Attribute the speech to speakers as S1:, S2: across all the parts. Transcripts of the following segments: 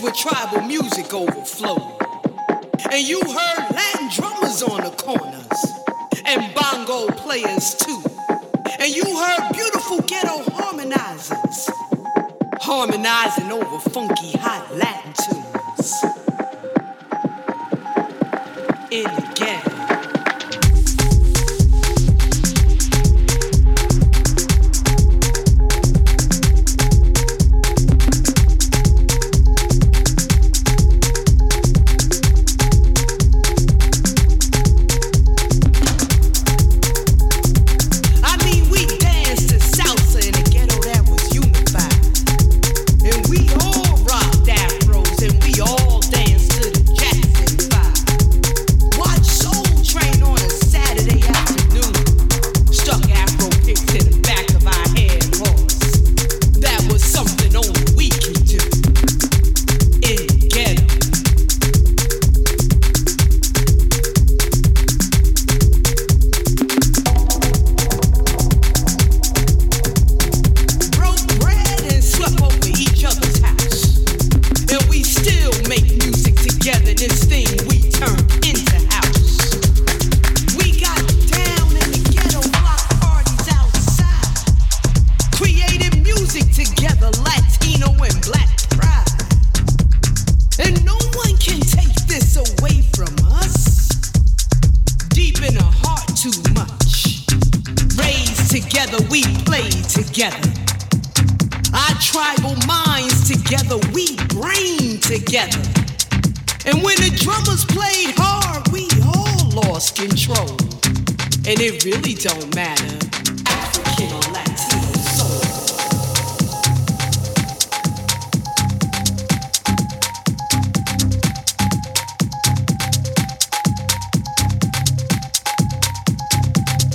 S1: where tribal music overflowed. And you heard Latin drummers on the corners and bongo players too. And you heard beautiful ghetto harmonizers harmonizing over funky hot Latin together. And when the drummers played hard, we all lost control. And it really don't matter, African or Latino soul.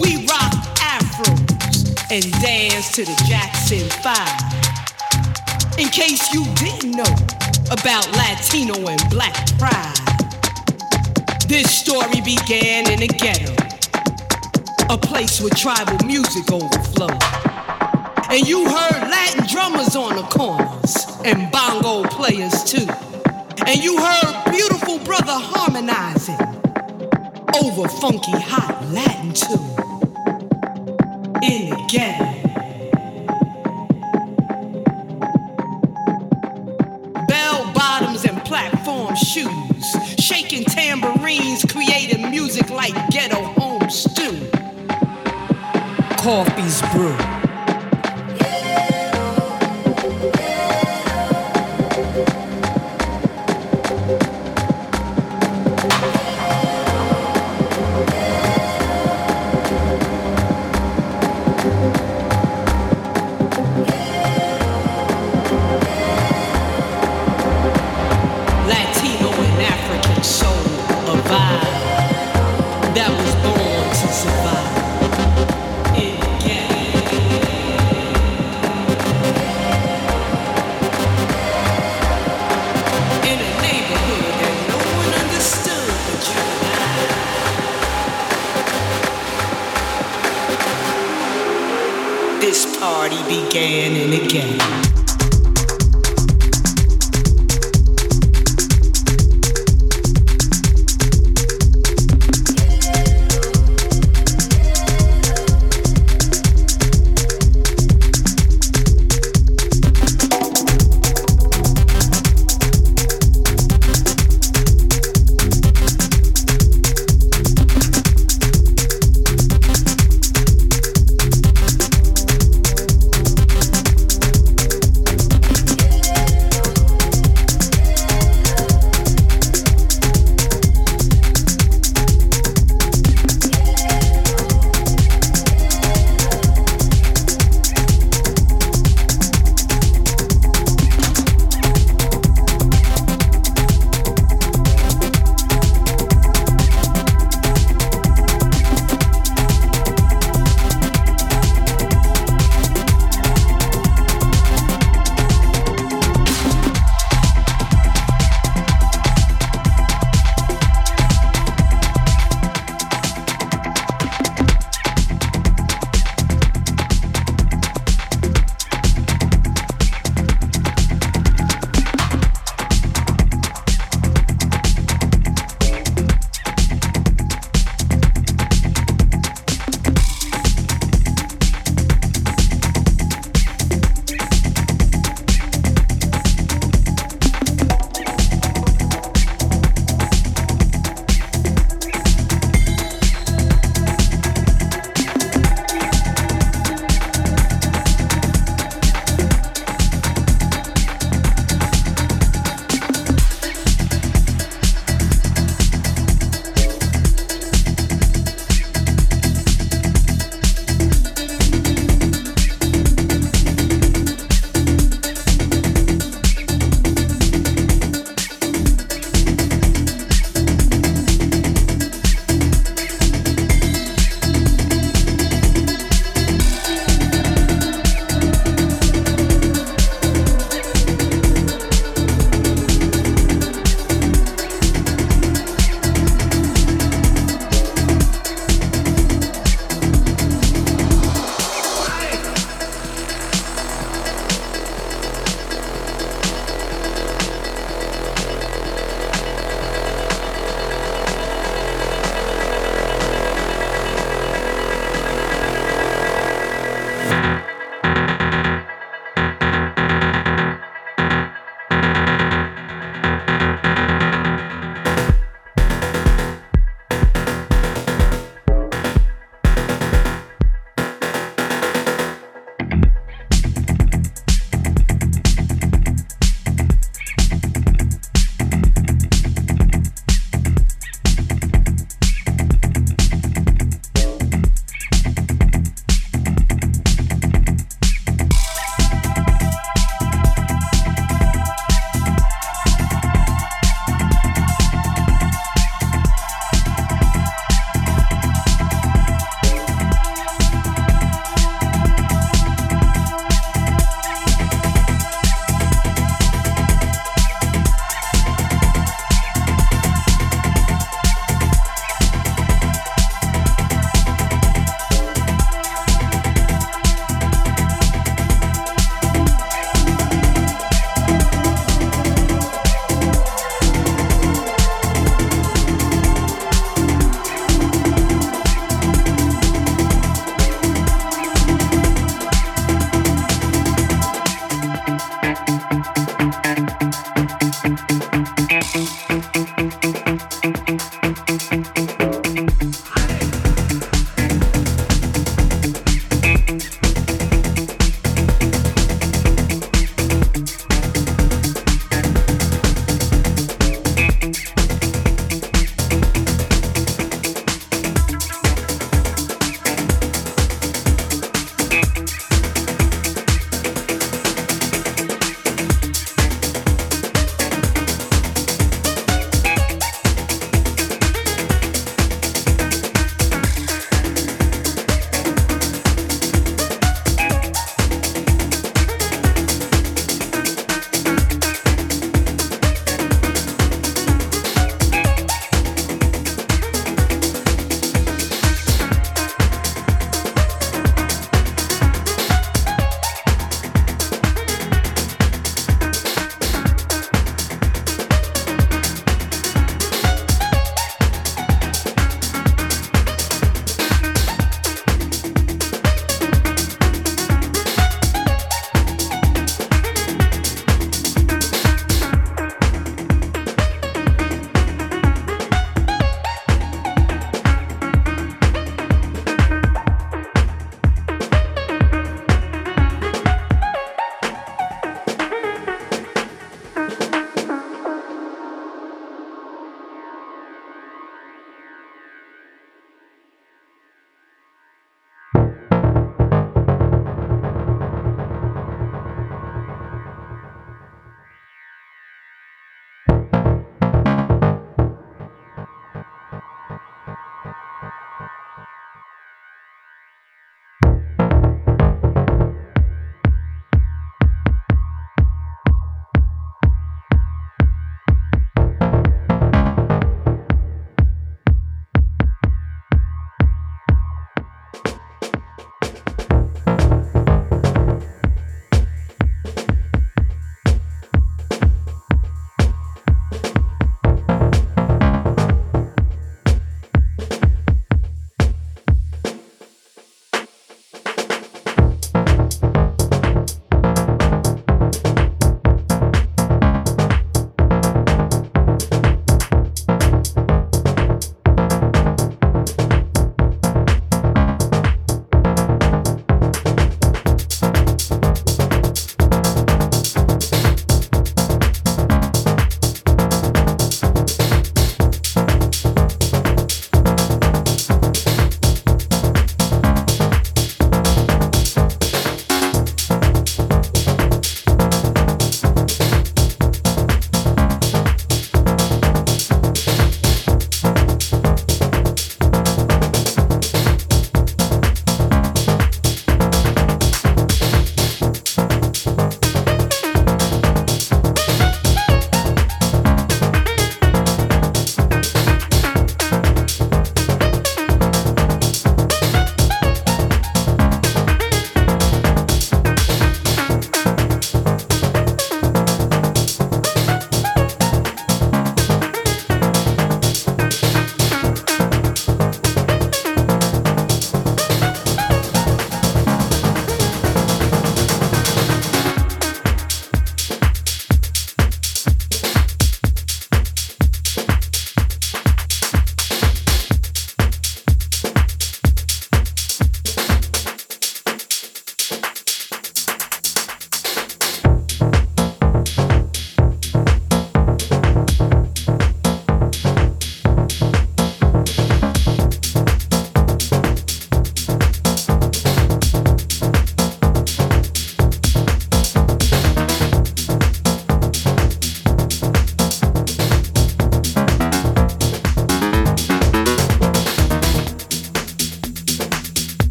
S1: We rock afros and dance to the Jackson 5. In case you didn't know about Latino and black pride, this story began in a ghetto, a place where tribal music overflowed. And you heard Latin drummers on the corners and bongo players too. And you heard beautiful brother harmonizing over funky hot Latin tune in the ghetto. Shoes, shaking tambourines, creating music like ghetto party and in